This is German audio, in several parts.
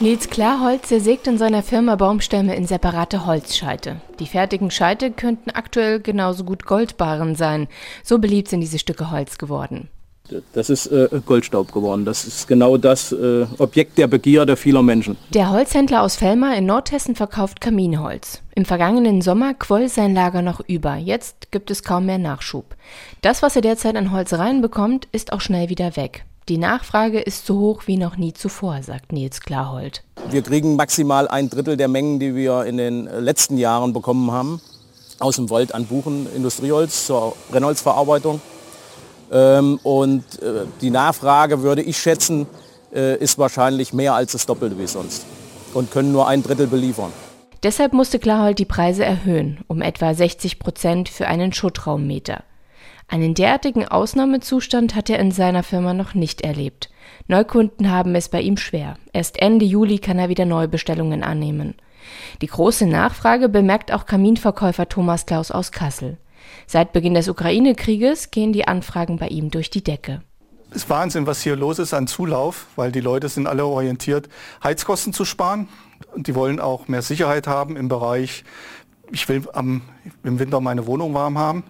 Nils Klarholz zersägt in seiner Firma Baumstämme in separate Holzscheite. Die fertigen Scheite könnten aktuell genauso gut Goldbarren sein. So beliebt sind diese Stücke Holz geworden. Das ist äh, Goldstaub geworden. Das ist genau das äh, Objekt der Begierde vieler Menschen. Der Holzhändler aus Fellmar in Nordhessen verkauft Kaminholz. Im vergangenen Sommer quoll sein Lager noch über. Jetzt gibt es kaum mehr Nachschub. Das, was er derzeit an Holz reinbekommt, ist auch schnell wieder weg. Die Nachfrage ist so hoch wie noch nie zuvor, sagt Nils Klarhold. Wir kriegen maximal ein Drittel der Mengen, die wir in den letzten Jahren bekommen haben, aus dem Wald an Buchen, Industrieholz zur Brennholzverarbeitung. Ähm, und äh, die Nachfrage, würde ich schätzen, äh, ist wahrscheinlich mehr als das Doppelte wie sonst und können nur ein Drittel beliefern. Deshalb musste Klarhold die Preise erhöhen, um etwa 60 Prozent für einen Schuttraummeter. Einen derartigen Ausnahmezustand hat er in seiner Firma noch nicht erlebt. Neukunden haben es bei ihm schwer. Erst Ende Juli kann er wieder Neubestellungen annehmen. Die große Nachfrage bemerkt auch Kaminverkäufer Thomas Klaus aus Kassel. Seit Beginn des Ukraine-Krieges gehen die Anfragen bei ihm durch die Decke. Es ist Wahnsinn, was hier los ist an Zulauf, weil die Leute sind alle orientiert, Heizkosten zu sparen. Und die wollen auch mehr Sicherheit haben im Bereich, ich will am, im Winter meine Wohnung warm haben.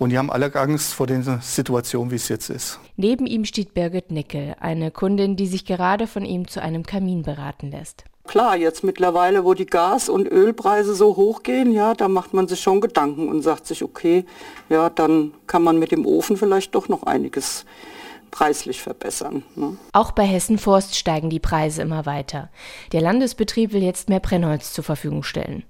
Und die haben alle Angst vor der Situation, wie es jetzt ist. Neben ihm steht Birgit Nickel, eine Kundin, die sich gerade von ihm zu einem Kamin beraten lässt. Klar, jetzt mittlerweile, wo die Gas- und Ölpreise so hochgehen, ja, da macht man sich schon Gedanken und sagt sich, okay, ja, dann kann man mit dem Ofen vielleicht doch noch einiges preislich verbessern. Ne? Auch bei Hessen Forst steigen die Preise immer weiter. Der Landesbetrieb will jetzt mehr Brennholz zur Verfügung stellen.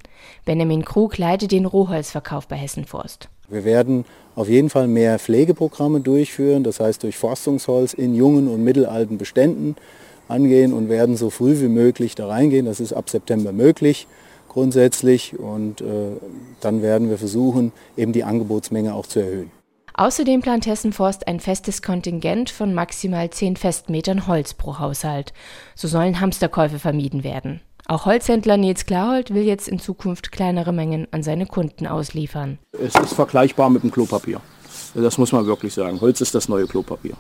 Benjamin Krug leitet den Rohholzverkauf bei Hessen Forst. Wir werden auf jeden Fall mehr Pflegeprogramme durchführen, das heißt durch Forstungsholz in jungen und mittelalten Beständen angehen und werden so früh wie möglich da reingehen. Das ist ab September möglich grundsätzlich und äh, dann werden wir versuchen, eben die Angebotsmenge auch zu erhöhen. Außerdem plant Hessen Forst ein festes Kontingent von maximal 10 Festmetern Holz pro Haushalt. So sollen Hamsterkäufe vermieden werden. Auch Holzhändler Nils Klarhold will jetzt in Zukunft kleinere Mengen an seine Kunden ausliefern. Es ist vergleichbar mit dem Klopapier. Das muss man wirklich sagen. Holz ist das neue Klopapier.